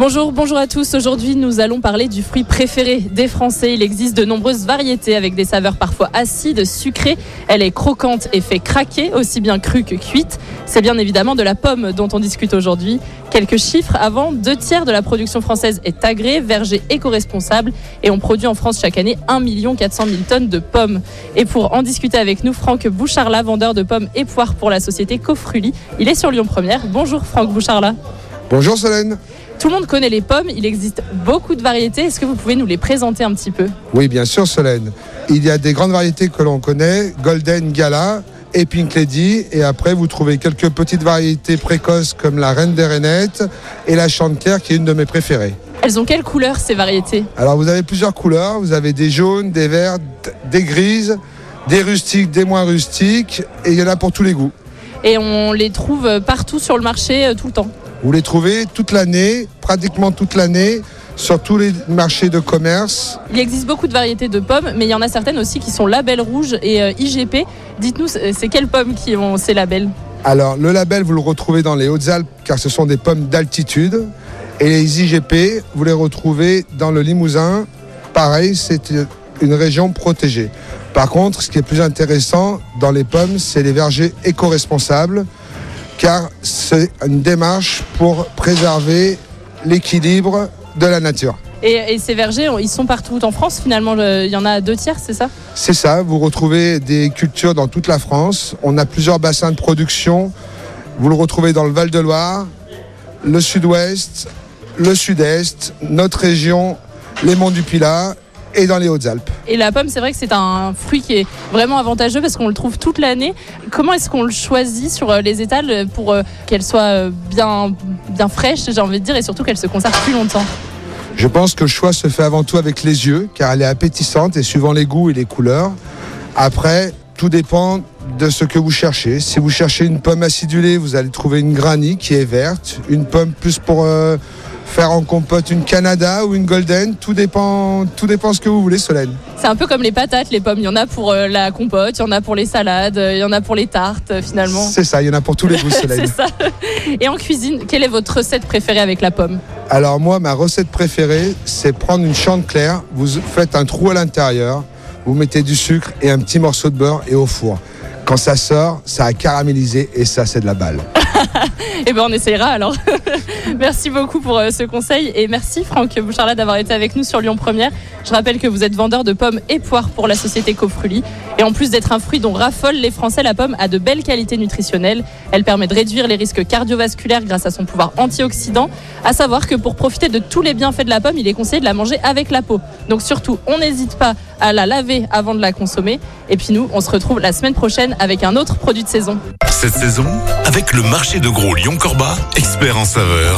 Bonjour, bonjour à tous. Aujourd'hui, nous allons parler du fruit préféré des Français. Il existe de nombreuses variétés avec des saveurs parfois acides, sucrées. Elle est croquante et fait craquer, aussi bien crue que cuite. C'est bien évidemment de la pomme dont on discute aujourd'hui. Quelques chiffres avant, deux tiers de la production française est agréée, verger éco-responsable et on produit en France chaque année 1 400 000 tonnes de pommes. Et pour en discuter avec nous, Franck Boucharla, vendeur de pommes et poires pour la société Cofruli. Il est sur Lyon Première. Bonjour Franck Boucharla. Bonjour Solène. Tout le monde connaît les pommes, il existe beaucoup de variétés. Est-ce que vous pouvez nous les présenter un petit peu? Oui, bien sûr Solène. Il y a des grandes variétés que l'on connaît, Golden Gala et Pink Lady. Et après, vous trouvez quelques petites variétés précoces comme la Reine des Rainettes et la Chantière qui est une de mes préférées. Elles ont quelle couleur ces variétés? Alors vous avez plusieurs couleurs. Vous avez des jaunes, des verts, des grises, des rustiques, des moins rustiques. Et il y en a pour tous les goûts. Et on les trouve partout sur le marché euh, tout le temps? Vous les trouvez toute l'année, pratiquement toute l'année, sur tous les marchés de commerce. Il existe beaucoup de variétés de pommes, mais il y en a certaines aussi qui sont label rouge et euh, IGP. Dites-nous, c'est quelles pommes qui ont ces labels? Alors, le label, vous le retrouvez dans les Hautes-Alpes, car ce sont des pommes d'altitude. Et les IGP, vous les retrouvez dans le Limousin. Pareil, c'est une région protégée. Par contre, ce qui est plus intéressant dans les pommes, c'est les vergers éco-responsables car c'est une démarche pour préserver l'équilibre de la nature. Et, ces vergers, ils sont partout en France finalement, il y en a deux tiers, c'est ça? C'est ça, vous retrouvez des cultures dans toute la France. On a plusieurs bassins de production. Vous le retrouvez dans le Val-de-Loire, le sud-ouest, le sud-est, notre région, les monts du Pilat et dans les Hautes-Alpes. Et la pomme, c'est vrai que c'est un fruit qui est vraiment avantageux parce qu'on le trouve toute l'année. Comment est-ce qu'on le choisit sur euh, les étals pour euh, qu'elle soit euh, bien, bien fraîche, j'ai envie de dire, et surtout qu'elle se conserve plus longtemps? Je pense que le choix se fait avant tout avec les yeux, car elle est appétissante et suivant les goûts et les couleurs. Après, tout dépend de ce que vous cherchez. Si vous cherchez une pomme acidulée, vous allez trouver une granny qui est verte, une pomme plus pour faire en compote une Canada ou une Golden, tout dépend, tout dépend ce que vous voulez, Solène. C'est un peu comme les patates, les pommes. Il y en a pour euh, la compote, il y en a pour les salades, euh, il y en a pour les tartes, euh, finalement. C'est ça, il y en a pour tous les goûts, Solène. C'est ça. Et en cuisine, quelle est votre recette préférée avec la pomme? Alors moi, ma recette préférée, c'est prendre une claire, vous faites un trou à l'intérieur, vous mettez du sucre et un petit morceau de beurre et au four. Quand ça sort, ça a caramélisé et ça, c'est de la balle. eh bien, on essayera alors. merci beaucoup pour euh, ce conseil et merci Franck Boucharla d'avoir été avec nous sur Lyon Première. Je rappelle que vous êtes vendeur de pommes et poires pour la société Cofruli. Et en plus d'être un fruit dont raffolent les Français, la pomme a de belles qualités nutritionnelles. Elle permet de réduire les risques cardiovasculaires grâce à son pouvoir antioxydant. À savoir que pour profiter de tous les bienfaits de la pomme, il est conseillé de la manger avec la peau. Donc surtout, on n'hésite pas à la laver avant de la consommer. Et puis nous, on se retrouve la semaine prochaine avec un autre produit de saison. Cette saison, avec le marché de gros Lyon-Corba, expert en saveur,